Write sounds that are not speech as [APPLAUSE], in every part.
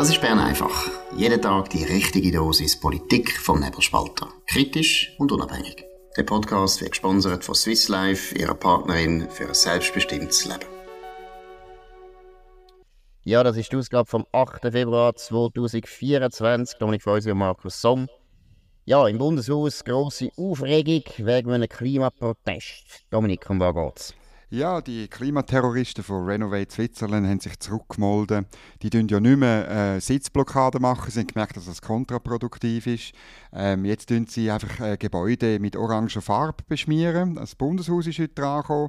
Das ist Bern einfach. Jeden Tag die richtige Dosis Politik vom Nebelspalter. Kritisch und unabhängig. Der Podcast wird gesponsert von Swiss Life, ihrer Partnerin für ein selbstbestimmtes Leben. Ja, das ist die Ausgabe vom 8. Februar 2024. Dominik Feusi und Markus Somm. Ja, im Bundeshaus grosse Aufregung wegen einem Klimaprotest. Dominik, um was geht's? Ja, die Klimaterroristen von Renovate Switzerland haben sich zurückgemolden. Die tun ja nicht mehr äh, Sitzblockaden machen. Sie haben gemerkt, dass das kontraproduktiv ist. Ähm, jetzt tun sie einfach äh, Gebäude mit oranger Farbe beschmieren. Das Bundeshaus ist heute dran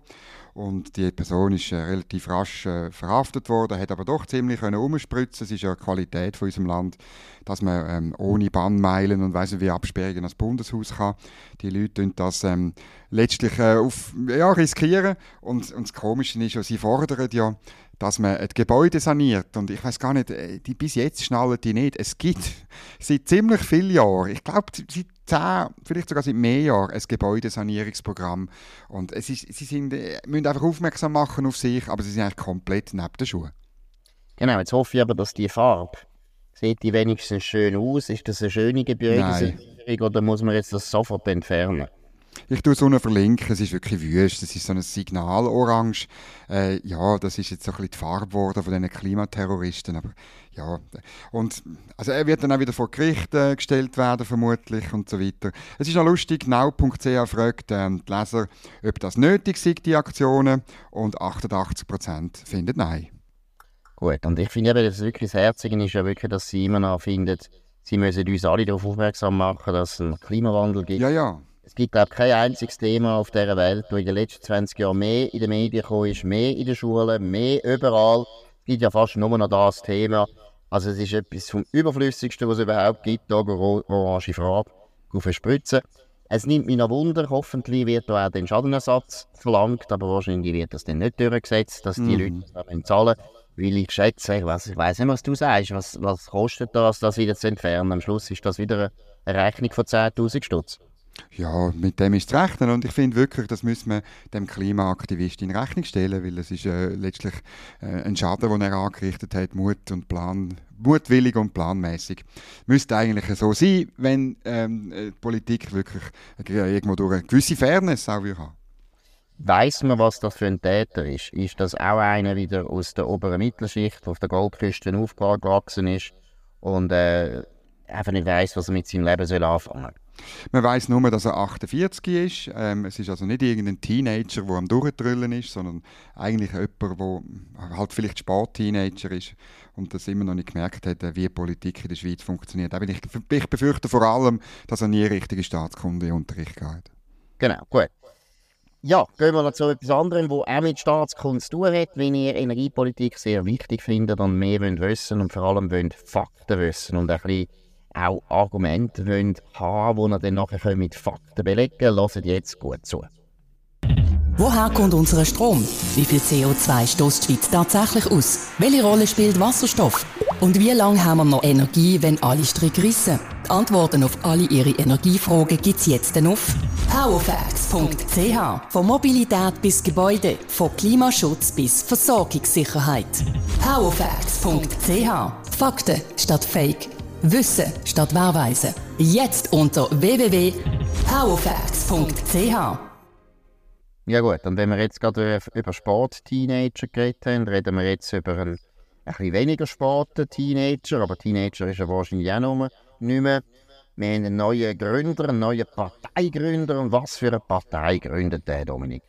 und die Person ist äh, relativ rasch äh, verhaftet worden, hat aber doch ziemlich können umspritzen. Es ist ja eine Qualität von unserem Land, dass man ähm, ohne Bannmeilen und weiss wie Absperrungen ans Bundeshaus kann. Die Leute tun das ähm, letztlich äh, auf, ja, riskieren. Und, und das Komische ist ja, sie fordern ja, dass man ein Gebäude saniert. Und ich weiß gar nicht, äh, die, bis jetzt schnallen die nicht. Es gibt [LAUGHS] seit ziemlich vielen Jahren, ich glaube seit zehn, vielleicht sogar seit mehr Jahren, ein Gebäudesanierungsprogramm. Und es ist, sie sind, äh, müssen einfach aufmerksam machen auf sich, aber sie sind eigentlich komplett neben den Schuhen. Genau, jetzt hoffe ich aber, dass die Farbe, sieht die wenigstens schön aus? Ist das eine schöne Gebäudesanierung oder muss man jetzt das sofort entfernen? Ich tue es unten verlinken, es ist wirklich wüst, es ist so ein Signalorange. Äh, ja, das ist jetzt so ein bisschen die Farbe geworden von diesen Klimaterroristen, aber ja. Und also er wird dann auch wieder vor Gericht äh, gestellt werden, vermutlich, und so weiter. Es ist auch lustig, genau.ch fragt äh, die Leser, ob das nötig sind, die Aktionen, und 88% finden nein. Gut, und ich finde eben, das wirklich das Herzige ist ja wirklich, dass sie immer noch finden, sie müssen uns alle darauf aufmerksam machen, dass es einen Klimawandel gibt. Ja, ja. Es gibt, glaube ich, kein einziges Thema auf dieser Welt, das in den letzten 20 Jahren mehr in den Medien gekommen ist, mehr in den Schulen, mehr überall. Es gibt ja fast nur noch das Thema. Also es ist etwas vom Überflüssigsten, was es überhaupt gibt, da orange Farbe verspritzen. Es nimmt mich noch Wunder, hoffentlich wird da auch den Schadenersatz verlangt, aber wahrscheinlich wird das dann nicht durchgesetzt, dass die mhm. Leute das zahlen weil ich schätze, ich weiß, ich weiss nicht, was du sagst, was, was kostet das, das wieder zu entfernen? Am Schluss ist das wieder eine Rechnung von 10'000 Stutz. Ja, mit dem ist zu rechnen und ich finde wirklich, das müssen wir dem Klimaaktivisten in Rechnung stellen, weil es ist äh, letztlich äh, ein Schaden, den er angerichtet hat, Mut und Plan, mutwillig und planmäßig. Müsste eigentlich so sein, wenn ähm, äh, die Politik wirklich äh, irgendwo durch eine gewisse Fairness auch haben. Weiß man, was das für ein Täter ist? Ist das auch einer wieder aus der oberen Mittelschicht, der auf der Goldküste aufgewachsen ist und äh, einfach nicht weiß, was er mit seinem Leben soll anfangen soll? Man weiß nur, dass er 48 ist. Ähm, es ist also nicht irgendein Teenager, der am Durchdrüllen ist, sondern eigentlich jemand, der halt vielleicht Sport-Teenager ist und das immer noch nicht gemerkt hat, wie Politik in der Schweiz funktioniert. Ich, ich befürchte vor allem, dass er nie richtige Staatskundeunterricht gehabt Genau, gut. Ja, gehen wir noch zu etwas anderem, das auch mit Staatskunst zu tun hat. Wenn ihr Energiepolitik sehr wichtig findet und mehr wollt wissen und vor allem wollt Fakten wissen und ein bisschen auch Argumente wollt haben die ihr dann nachher mit Fakten belegen könnt, hört jetzt gut zu. Woher kommt unser Strom? Wie viel CO2 stößt die Schweiz tatsächlich aus? Welche Rolle spielt Wasserstoff? Und wie lange haben wir noch Energie, wenn alle Stricke rissen? Die Antworten auf alle Ihre Energiefragen gibt es jetzt auf powerfacts.ch. Von Mobilität bis Gebäude, von Klimaschutz bis Versorgungssicherheit. powerfacts.ch. Fakten statt Fake. Wissen statt Wahrweise. Jetzt unter www.powerfacts.ch. Ja gut, und wenn wir jetzt gerade über Sport-Teenager geredet haben, reden wir jetzt über einen, ein bisschen weniger Sport-Teenager, aber Teenager ist er wahrscheinlich auch noch nicht mehr. Wir haben einen neuen Gründer, einen neuen Parteigründer. Und was für eine Partei gründet der, Dominik?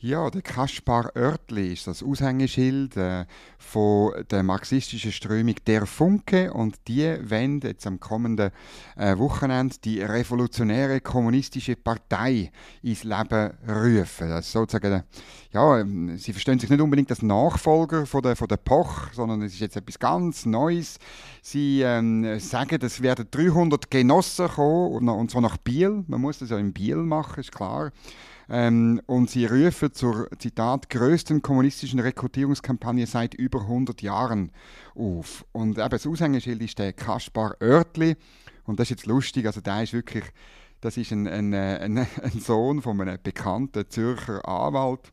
Ja, der Kaspar Oertli ist das Aushängeschild äh, von der marxistischen Strömung Der Funke und die wollen jetzt am kommenden äh, Wochenende die revolutionäre kommunistische Partei ins Leben rufen. Das sozusagen, ja, ähm, sie verstehen sich nicht unbedingt als Nachfolger von der, von der Poch, sondern es ist jetzt etwas ganz Neues. Sie ähm, sagen, es werden 300 Genossen kommen, und zwar nach Biel. Man muss das ja in Biel machen, ist klar. Ähm, und sie rufen zur, Zitat, größten kommunistischen Rekrutierungskampagne seit über 100 Jahren auf. Und eben das Aushängeschild ist der Kaspar Oertli. Und das ist jetzt lustig, also der ist wirklich, das ist ein, ein, ein, [LAUGHS] ein Sohn von einem bekannten Zürcher Anwalt.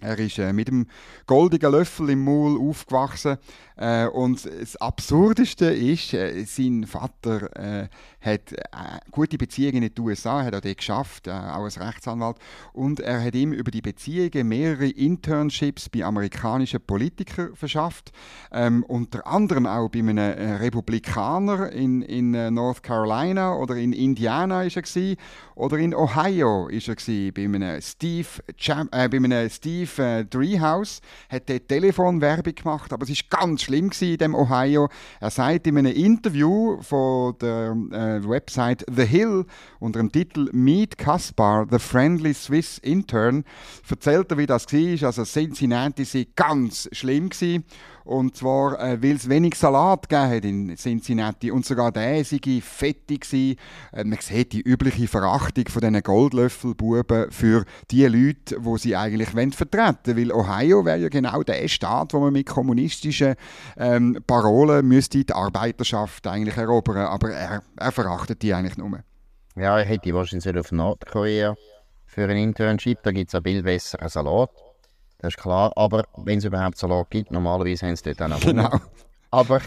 Er ist äh, mit dem goldigen Löffel im Maul aufgewachsen. Äh, und das Absurdeste ist, äh, sein Vater äh, hat äh, gute Beziehungen in den USA, hat er dort geschafft, äh, auch als Rechtsanwalt. Und er hat ihm über die Beziehungen mehrere Internships bei amerikanischen Politikern verschafft. Ähm, unter anderem auch bei einem Republikaner in, in North Carolina oder in Indiana ist er gewesen, oder in Ohio ist er gewesen, bei einem Steve, Cham bei einem Steve äh, Treehouse, hat dort Telefonwerbung gemacht, aber es ist ganz schlimm in dem Ohio. Er sagt in einem Interview von der äh, Website The Hill unter dem Titel Meet Kaspar, the friendly Swiss intern, erzählt er, wie das war. Also Cincinnati sei ganz schlimm gewesen. Und zwar, äh, weil es wenig Salat gegeben hat in Cincinnati. Und sogar der sei fettig. Äh, man sieht die übliche Verachtung von diesen Goldlöffelbuben für die Leute, die sie eigentlich vertreten wollen. Weil Ohio wäre ja genau der Staat, wo man mit kommunistischen ähm, Parolen müsste die Arbeiterschaft eigentlich erobern. Aber er, er verachtet die eigentlich nur. Ja, ich hätte wahrscheinlich auf Nordkorea für ein Internship. Da gibt es ein viel besseren Salat. Das ist klar. Aber wenn es überhaupt Salat gibt, normalerweise haben sie dort auch Genau. Aber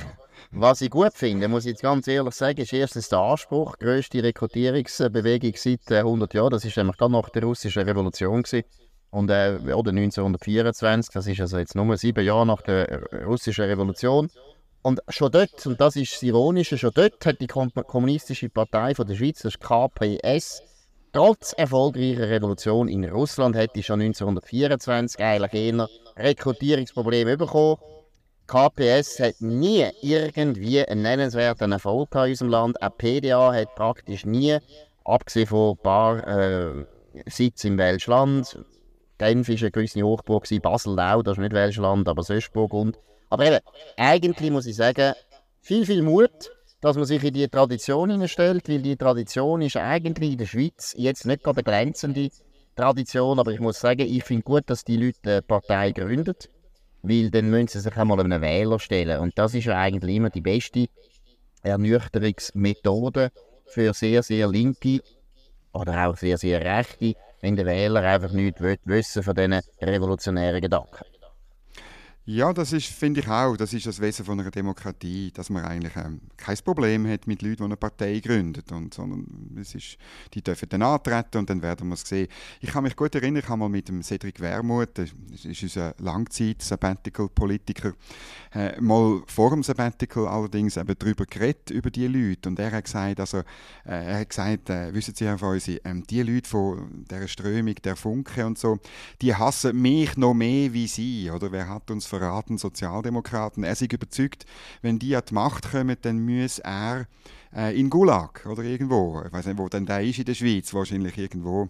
was ich gut finde, muss ich jetzt ganz ehrlich sagen, ist erstens der Anspruch, die grösste Rekrutierungsbewegung seit 100 Jahren. Das ist nämlich gerade nach der russischen Revolution gewesen. Und äh, oder 1924, das ist also jetzt nur sieben Jahre nach der russischen Revolution. Und schon dort, und das ist das Ironische, schon dort hat die Kommunistische Partei von der Schweiz, das KPS, trotz erfolgreicher Revolution in Russland, hätte schon 1924 eigentlich eher Rekrutierungsprobleme bekommen. KPS hat nie irgendwie einen nennenswerten Erfolg in unserem Land. Auch PDA hat praktisch nie, abgesehen von ein paar äh, Sitzen im Welschland, Genf war eine gewisse Hochburg, Basel auch, das ist nicht Welschland, aber Söschburg und aber eben, eigentlich muss ich sagen, viel, viel Mut, dass man sich in die Tradition hineinstellt, weil die Tradition ist eigentlich in der Schweiz jetzt nicht eine begrenzende Tradition, aber ich muss sagen, ich finde gut, dass die Leute eine Partei gründen, weil dann müssen sie sich einmal einen Wähler stellen und das ist ja eigentlich immer die beste Ernüchterungsmethode für sehr, sehr linke oder auch sehr, sehr rechte, wenn der Wähler einfach nichts wissen von diesen revolutionären Gedanken. Ja, das ist, finde ich auch, das ist das Wesen von einer Demokratie, dass man eigentlich ähm, kein Problem hat mit Leuten, die eine Partei gründen, und, sondern es ist, die dürfen dann antreten und dann werden wir es sehen. Ich kann mich gut erinnern, ich habe mal mit dem Cedric Wermuth, das ist unser Langzeit-Sabbatical-Politiker, äh, mal vor dem Sabbatical allerdings eben darüber geredet, über die Leute, und er hat gesagt, also, äh, er hat gesagt, äh, wissen Sie, Herr Feusi, ähm, die Leute von dieser Strömung, der Funke und so, die hassen mich noch mehr wie Sie, oder wer hat uns verraten, Sozialdemokraten. Er ist überzeugt, wenn die an die Macht kommen, dann muss er äh, in Gulag oder irgendwo. Ich weiß nicht, wo denn der ist in der Schweiz. Wahrscheinlich irgendwo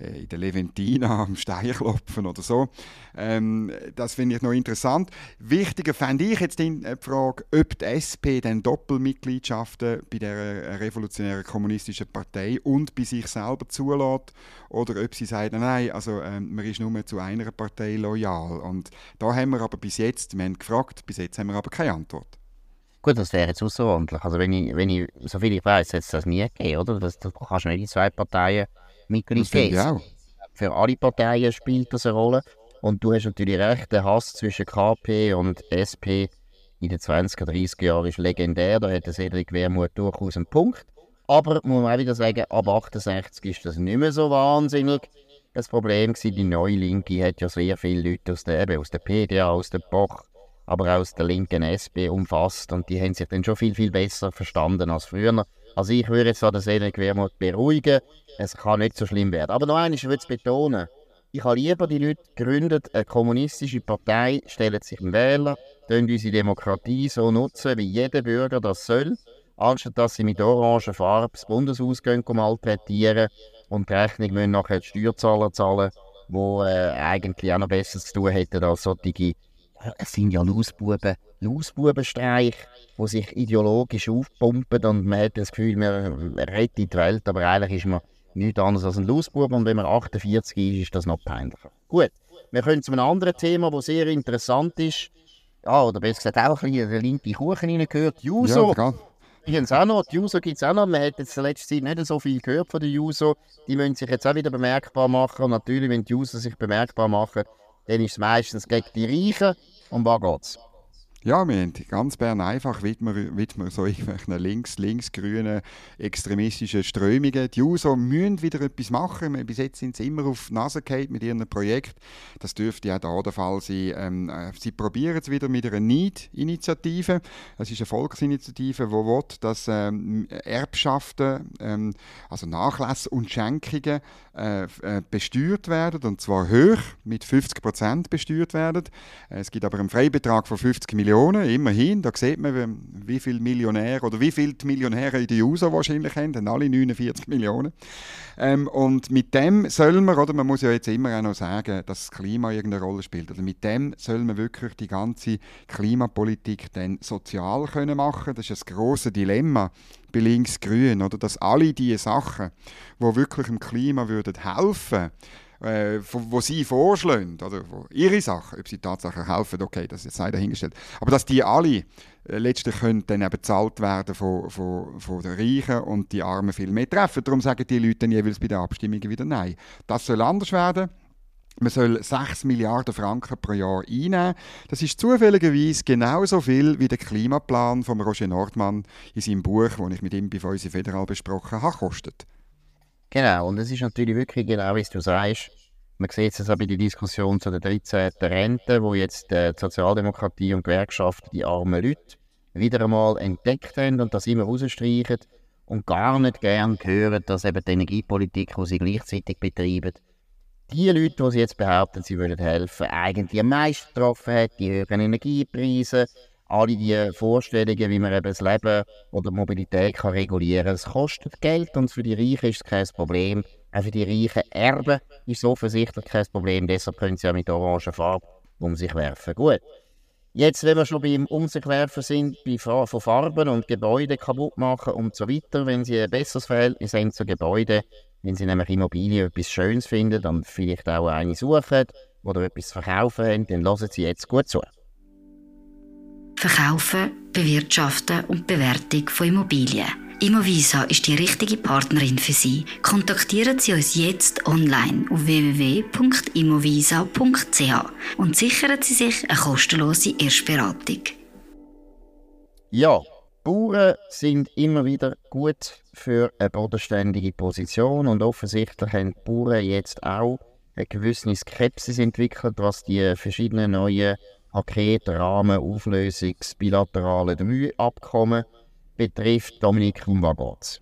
äh, in der Leventina [LAUGHS] am Steinklopfen oder so. Ähm, das finde ich noch interessant. Wichtiger fände ich jetzt die Frage, ob die SP dann Doppelmitgliedschaften bei der äh, revolutionären kommunistischen Partei und bei sich selber zulässt oder ob sie sagt, nein, also ähm, man ist nur zu einer Partei loyal. Und da haben wir aber bis jetzt, wir haben gefragt, bis jetzt haben wir aber keine Antwort. Gut, das wäre jetzt außerordentlich. Also wenn ich, wenn ich, soviel ich weiß, hat es das nie gegeben, oder? Das, das kannst du nicht in zwei Parteien Mitglied geben. Für alle Parteien spielt das eine Rolle. Und du hast natürlich recht, der Hass zwischen KP und SP in den 20er, 30er Jahren ist legendär. Da hat der Cedric Wermuth durchaus einen Punkt. Aber muss man auch wieder sagen, ab 68 ist das nicht mehr so wahnsinnig. Das Problem war, die neue Linke hat ja sehr viele Leute aus der, aus der PDA, aus der Boch, aber auch aus der linken SP umfasst und die haben sich dann schon viel, viel besser verstanden als früher. Also ich würde jetzt an der Wermuth beruhigen, es kann nicht so schlimm werden. Aber noch ich würde es betonen, ich habe lieber die Leute gegründet, eine kommunistische Partei, stellen sich einen Wähler, tun unsere Demokratie so nutzen, wie jeder Bürger das soll, anstatt dass sie mit orangen Farbe das Bundeshaus gehen, malträtieren und die Rechnung müssen nachher die Steuerzahler zahlen, die äh, eigentlich auch noch Besseres zu tun hätten als solche es sind ja Lausbuben, Lausbubenstreich, die sich ideologisch aufpumpen und man hat das Gefühl, man rettet die Welt, aber eigentlich ist man nichts anderes als ein Lausbub und wenn man 48 ist, ist das noch peinlicher. Gut, wir kommen zu einem anderen Thema, das sehr interessant ist. Ja, oder besser gesagt auch ein bisschen der linke Kuchen hineingehört. Juso. Ja, es auch noch, die Juso gibt es auch noch. Man hat jetzt in letzter Zeit nicht so viel gehört von den Juso. Die müssen sich jetzt auch wieder bemerkbar machen. Und natürlich, wenn die Juso sich bemerkbar machen, dann ist es meistens gegen die Reichen. Um was geht's? Ja, wir haben ganz Bern einfach widmen, widmen so [LAUGHS] irgendwelchen links, linksgrünen extremistischen Strömungen. Die USO müssen wieder etwas machen. Bis jetzt sind sie immer auf die Nase gefallen mit ihrem Projekt. Das dürfte auch da der Fall sein. Ähm, äh, sie probieren es wieder mit einer Need-Initiative. Das ist eine Volksinitiative, die will, dass ähm, Erbschaften, ähm, also Nachlässe und Schenkungen äh, äh, besteuert werden, und zwar hoch, mit 50 Prozent besteuert werden. Äh, es gibt aber einen Freibetrag von 50 Millionen Millionen, immerhin. Da sieht man, wie viele Millionäre oder wie viele die Millionäre in der USA wahrscheinlich haben, dann alle 49 Millionen. Ähm, und mit dem soll man, oder man muss ja jetzt immer auch noch sagen, dass das Klima irgendeine Rolle spielt. Also mit dem soll man wirklich die ganze Klimapolitik dann sozial können machen. Das ist das große Dilemma bei Links-Grün, oder dass alle diese Sachen, wo wirklich dem Klima würden helfen, äh, wo sie vorschlagen, oder wo ihre Sachen, ob sie tatsächlich helfen, okay, das ist jetzt dahingestellt. Aber dass die alle äh, letztlich können dann eben bezahlt werden von, von, von den Reichen und die Armen viel mehr treffen. Darum sagen die Leute dann jeweils bei den Abstimmungen wieder Nein. Das soll anders werden. Man soll 6 Milliarden Franken pro Jahr einnehmen. Das ist zufälligerweise genauso viel wie der Klimaplan von Roger Nordmann in seinem Buch, das ich mit ihm bei uns Federal besprochen habe, kostet. Genau, und es ist natürlich wirklich genau, wie du sagst. Man sieht es auch bei der Diskussion zu der 13. Rente, wo jetzt die Sozialdemokratie und Gewerkschaften die armen Leute wieder einmal entdeckt haben und das immer rausstreichen und gar nicht gern hören, dass eben die Energiepolitik, die sie gleichzeitig betreiben, die Leute, die sie jetzt behaupten, sie wollen helfen, eigentlich am meisten getroffen hat, die höheren Energiepreise, alle die Vorstellungen, wie man eben das Leben oder Mobilität kann regulieren kann. Es kostet Geld und für die Reichen ist es kein Problem. Auch für die reichen Erben ist es offensichtlich kein Problem. Deshalb können sie ja mit orangen Farbe um sich werfen. Gut. Jetzt, wenn wir schon beim Um sich werfen sind, bei von Farben und Gebäuden kaputt machen und so weiter, wenn Sie ein besseres Verhältnis haben zu Gebäuden, wenn Sie nämlich Immobilien etwas Schönes finden, dann vielleicht auch eine suchen oder etwas verkaufen haben, dann hören Sie jetzt gut zu. Verkaufen, Bewirtschaften und Bewertung von Immobilien. Immovisa ist die richtige Partnerin für Sie. Kontaktieren Sie uns jetzt online auf www.immovisa.ch und sichern Sie sich eine kostenlose Erstberatung. Ja, Bauern sind immer wieder gut für eine bodenständige Position und offensichtlich haben die Bauern jetzt auch eine gewisse Skepsis entwickelt, was die verschiedenen neuen Paket, Rahmen, Auflösungs-, bilaterale Abkommen betrifft. Dominik, um was geht's?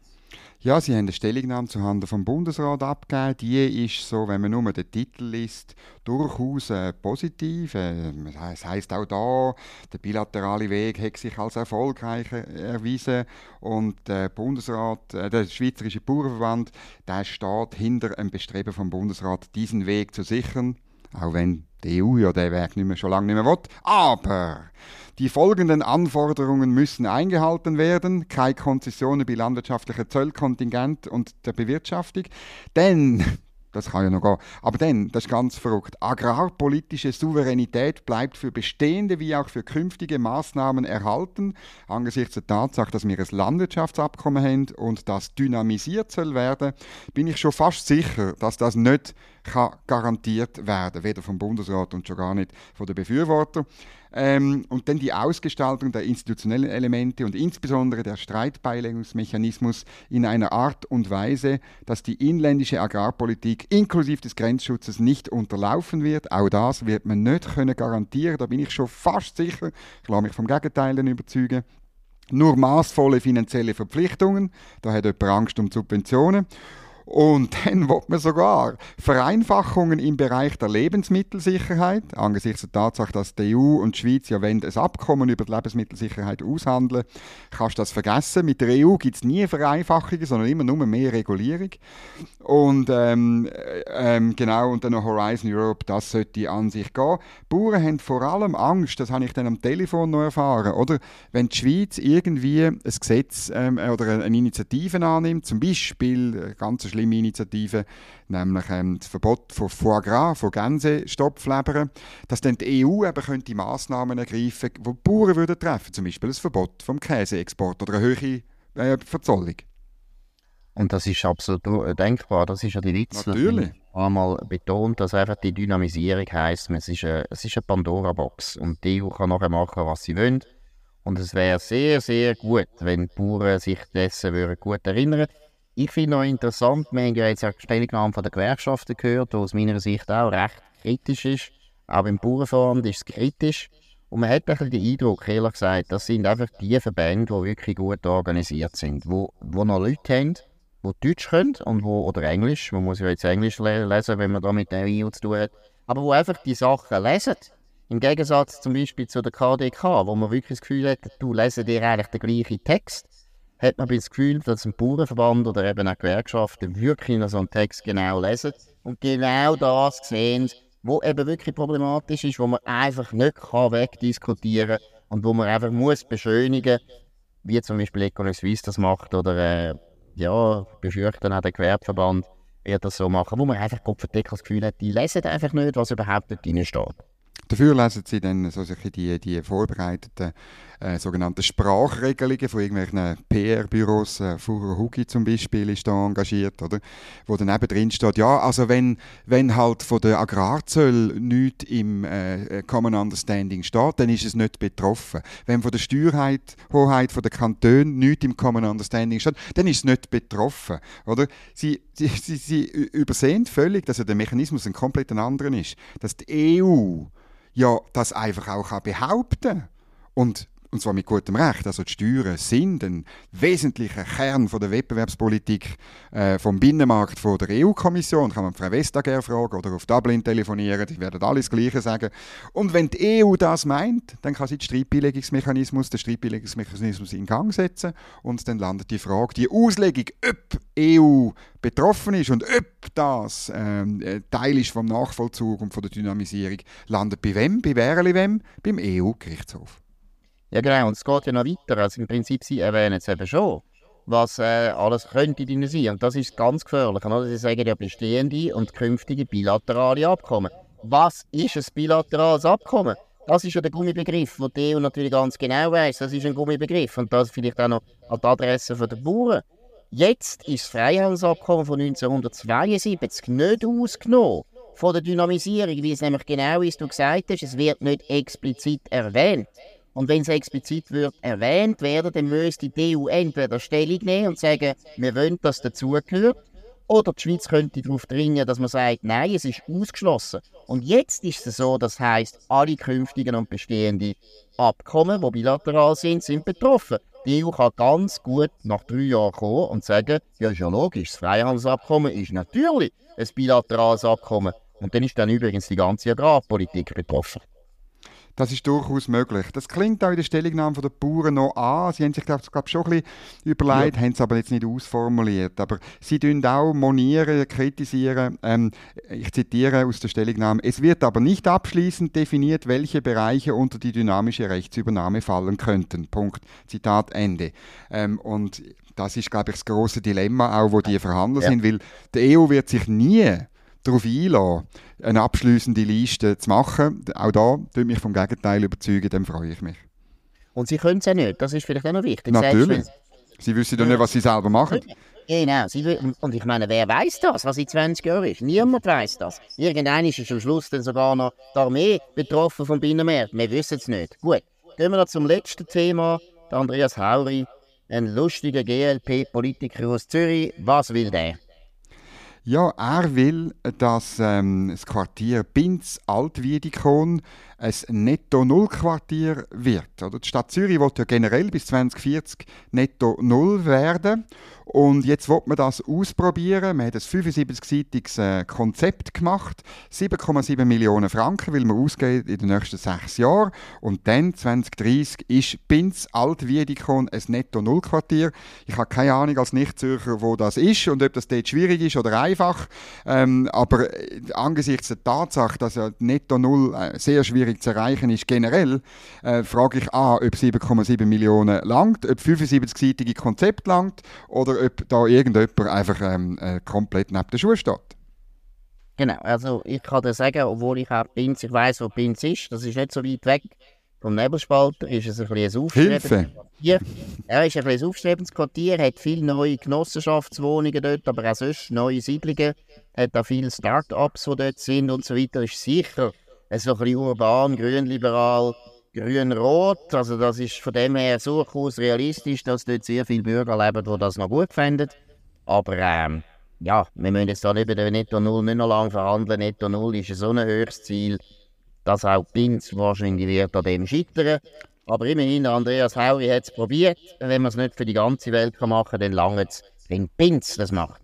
Ja, sie haben eine Stellungnahme zuhanden vom Bundesrat abgegeben. Die ist so, wenn man nur den Titel liest, durchaus äh, positiv. Äh, es heißt auch da, der bilaterale Weg hat sich als erfolgreich erwiesen und der Bundesrat, äh, der Schweizerische Bauernverband, der steht hinter einem Bestreben vom Bundesrat, diesen Weg zu sichern, auch wenn die EU ja den Weg nicht mehr, schon lange nicht mehr will. Aber die folgenden Anforderungen müssen eingehalten werden. Keine Konzessionen bei landwirtschaftlichen Zollkontingent und der Bewirtschaftung. Denn das kann ja noch gehen. Aber dann, das ist ganz verrückt, agrarpolitische Souveränität bleibt für bestehende wie auch für künftige Maßnahmen erhalten, angesichts der Tatsache, dass wir ein Landwirtschaftsabkommen haben und das dynamisiert soll werden, bin ich schon fast sicher, dass das nicht kann garantiert werden, weder vom Bundesrat und schon gar nicht von den Befürwortern. Ähm, und dann die Ausgestaltung der institutionellen Elemente und insbesondere der Streitbeilegungsmechanismus in einer Art und Weise, dass die inländische Agrarpolitik inklusive des Grenzschutzes nicht unterlaufen wird. Auch das wird man nicht können garantieren, da bin ich schon fast sicher. Ich lasse mich vom Gegenteil überzeugen. Nur maßvolle finanzielle Verpflichtungen, da hat jemand Angst um Subventionen und dann wird man sogar Vereinfachungen im Bereich der Lebensmittelsicherheit, angesichts der Tatsache, dass die EU und die Schweiz ja ein Abkommen über die Lebensmittelsicherheit aushandeln, kannst du das vergessen. Mit der EU gibt es nie Vereinfachungen, sondern immer nur mehr Regulierung. Und ähm, ähm, genau, und dann Horizon Europe, das sollte an sich gehen. Die Bauern haben vor allem Angst, das habe ich dann am Telefon noch erfahren, oder? Wenn die Schweiz irgendwie ein Gesetz ähm, oder eine Initiative annimmt, zum Beispiel ganz schlimme Initiative, nämlich ähm, das Verbot von Foie Gras, von Gänsestopflebern, dass dann die EU eben könnte Massnahmen ergreifen könnte, die Bauern würden treffen zum Beispiel das Verbot vom Käseexport oder eine höhere äh, Verzollung. Und das ist absolut denkbar. Das ist ja die Witz. Natürlich. einmal betont, dass einfach die Dynamisierung heisst, es ist eine, es ist eine Pandora-Box. Und die EU kann nachher machen, was sie wollen. Und es wäre sehr, sehr gut, wenn die Bauern sich dessen würden gut erinnern Ich finde noch interessant, wir haben ja jetzt auch die Stellungnahme von der Gewerkschaften gehört, die aus meiner Sicht auch recht kritisch ist. Auch im Bauernverband ist es kritisch. Und man hat ein bisschen den Eindruck, ehrlich gesagt, das sind einfach die Verbände, die wirklich gut organisiert sind, wo, wo noch Leute haben, die Deutsch können und wo, oder Englisch, man muss ja jetzt Englisch lesen, wenn man da mit der EU zu tun hat, aber wo einfach die Sachen lesen. Im Gegensatz zum Beispiel zu der KDK, wo man wirklich das Gefühl hat, du lesen dir eigentlich den gleichen Text, hat man das Gefühl, dass ein Bauernverband oder eben auch Gewerkschaften wirklich so einen Text genau lesen und genau das sehen, wo eben wirklich problematisch ist, wo man einfach nicht wegdiskutieren kann und wo man einfach muss beschönigen, wie zum Beispiel Economy Suisse das macht oder äh, ja, befürchten auch der Gewerbeverband wird das so machen, wo man einfach Kopfverdeckel das Gefühl hat, die lesen einfach nicht, was überhaupt nicht drin steht. Dafür lesen sie dann so die, die vorbereiteten äh, sogenannten Sprachregelungen von irgendwelchen PR-Büros, äh, Hugi zum Beispiel ist da engagiert, oder? Wo dann eben drin steht, ja, also wenn, wenn halt von der Agrarzöll nichts im äh, Common Understanding steht, dann ist es nicht betroffen. Wenn von der Steuerhoheit Hoheit von der Kanton nichts im Common Understanding steht, dann ist es nicht betroffen, oder? Sie, sie, sie, sie übersehen völlig, dass ja der Mechanismus ein komplett anderer ist, dass die EU ja das einfach auch behaupten kann. Und und zwar mit gutem Recht. Also die Steuern sind ein wesentlicher Kern von der Wettbewerbspolitik äh, vom Binnenmarkt von der EU-Kommission. Kann man Frau Vestager fragen oder auf Dublin telefonieren, die werden alles Gleiche sagen. Und wenn die EU das meint, dann kann sie den Streitbeilegungsmechanismus, den Streitbeilegungsmechanismus in Gang setzen und dann landet die Frage, die Auslegung, ob EU betroffen ist und ob das äh, Teil ist vom Nachvollzug und von der Dynamisierung, landet bei wem? Bei wem? Beim EU-Gerichtshof. Ja genau, und es geht ja noch weiter. Also im Prinzip, Sie erwähnen es eben schon, was äh, alles könnte drin sein. Und das ist ganz gefährlich. Oder? Sie sagen ja bestehende und künftige bilaterale Abkommen. Was ist ein bilaterales Abkommen? Das ist ja der Gummibegriff, den die EU natürlich ganz genau weiß. Das ist ein Gummibegriff. Und das vielleicht auch noch an die Adresse der Bauern. Jetzt ist das Freihandelsabkommen von 1972 nicht ausgenommen von der Dynamisierung, wie es nämlich genau ist, du gesagt hast, es wird nicht explizit erwähnt. Und wenn es explizit wird erwähnt werden, dann müsste die EU entweder Stellung nehmen und sagen, wir wollen, dass dazugehört. Oder die Schweiz könnte darauf dringen, dass man sagt, nein, es ist ausgeschlossen. Und jetzt ist es so, das heißt, alle künftigen und bestehenden Abkommen, die bilateral sind, sind betroffen. Die EU kann ganz gut nach drei Jahren kommen und sagen, ja, ist ja logisch, das Freihandelsabkommen ist natürlich ein bilaterales Abkommen. Und dann ist dann übrigens die ganze Agrarpolitik betroffen. Das ist durchaus möglich. Das klingt auch in der Stellungnahme der Bauern noch an. Sie haben sich, glaube ich, schon ein bisschen überlegt, ja. haben es aber jetzt nicht ausformuliert. Aber sie tun auch monieren, kritisieren. Ähm, ich zitiere aus der Stellungnahme. Es wird aber nicht abschließend definiert, welche Bereiche unter die dynamische Rechtsübernahme fallen könnten. Punkt. Zitat Ende. Ähm, und das ist, glaube ich, das große Dilemma, auch wo die verhandelt ja. sind, weil die EU wird sich nie darauf einlassen, eine abschließende Liste zu machen. Auch da tut mich vom Gegenteil überzeugen, dann freue ich mich. Und sie können es ja nicht, das ist vielleicht auch noch wichtig. Natürlich. Sie wissen doch nicht, was sie selber machen. Genau, und ich meine, wer weiß das, was in 20 Jahren ist? Niemand weiß das. Irgendwann ist am Schluss dann sogar noch die Armee betroffen vom Binnenmarkt. Wir wissen es nicht. Gut, gehen wir noch zum letzten Thema. Der Andreas Hauri, ein lustiger GLP-Politiker aus Zürich. Was will der? Ja, er will, dass ähm, das Quartier Binz Altwiedikon ein Netto-Null-Quartier wird. Oder? Die Stadt Zürich will ja generell bis 2040 Netto-Null werden. Und jetzt wird man das ausprobieren. Man hat ein 75-seitiges äh, Konzept gemacht. 7,7 Millionen Franken will man ausgeben in den nächsten sechs Jahren. Und dann, 2030, ist Binz Altwiedikon ein Netto-Null-Quartier. Ich habe keine Ahnung als Nicht-Zürcher, wo das ist und ob das dort schwierig ist oder einfach. Ähm, aber angesichts der Tatsache, dass ja Netto-Null äh, sehr schwierig zu erreichen ist generell, äh, frage ich A, ob 7,7 Millionen langt, ob 75-seitige Konzept langt oder ob da irgendjemand einfach ähm, äh, komplett neben der Schuhe steht. Genau, also ich kann dir sagen, obwohl ich auch Binz, ich weiß, wo Binz ist, das ist nicht so weit weg. Vom Nebelspalter ist es ein bisschen ein Hilfe. Quartier. Er ist ein bisschen ein aufstrebendes Quartier, hat viele neue Genossenschaftswohnungen dort, aber auch sonst neue Siedlungen, hat auch viele Start-ups, die dort sind und so weiter. Ist sicher so ein bisschen urban, grünliberal, grün-rot. Also das ist von dem her durchaus realistisch, dass dort sehr viele Bürger leben, die das noch gut finden. Aber ähm, ja, wir müssen jetzt da bei der Netto Null nicht noch lange verhandeln. Netto Null ist so ein höheres Ziel, dass auch Binz wahrscheinlich wird an dem scheitern. Aber immerhin, Andreas Hauri hat es probiert. Wenn man es nicht für die ganze Welt machen kann, dann lange es, wenn Binz das macht.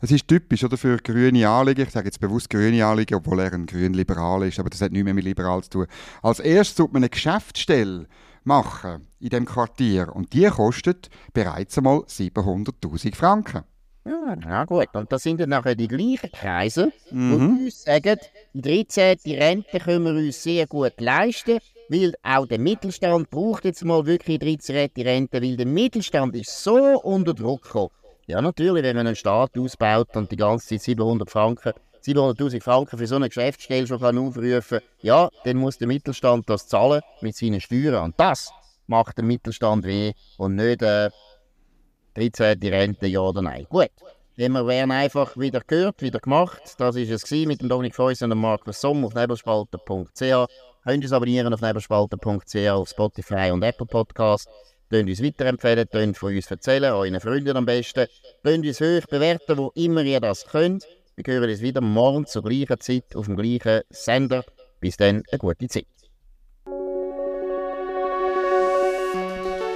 Es ist typisch oder, für grüne Anliegen. Ich sage jetzt bewusst grüne Anliegen, obwohl er ein grün-liberal ist, aber das hat nichts mehr mit liberal zu tun. Als erstes sollte man eine Geschäftsstelle machen in dem Quartier und die kostet bereits einmal 700'000 Franken. Ja, ja, gut. Und das sind dann nachher die gleichen Kreise, mhm. die uns sagen, die 13. Rente können wir uns sehr gut leisten, weil auch der Mittelstand braucht jetzt mal wirklich 13. Rente, weil der Mittelstand ist so unter Druck gekommen. Ja, natürlich, wenn man einen Staat ausbaut und die ganze Zeit 700 Franken, 700.000 Franken für so eine Geschäftsstelle schon kann aufrufen ja, dann muss der Mittelstand das zahlen mit seinen Steuern. Und das macht dem Mittelstand weh und nicht äh, 13. Rente, ja oder nein. Gut, wenn wir werden einfach wieder gehört, wieder gemacht. Das war es mit dem Dominik Feuss und dem Markus Somm auf nebelspalter.ch. Könnt uns abonnieren auf nebelspalter.ch, auf Spotify und Apple Podcasts. Könnt uns weiterempfehlen, könnt von uns erzählen, euren Freunden am besten. Könnt uns hoch bewerten, wo immer ihr das könnt. Wir hören uns wieder morgen zur gleichen Zeit auf dem gleichen Sender. Bis dann, eine gute Zeit.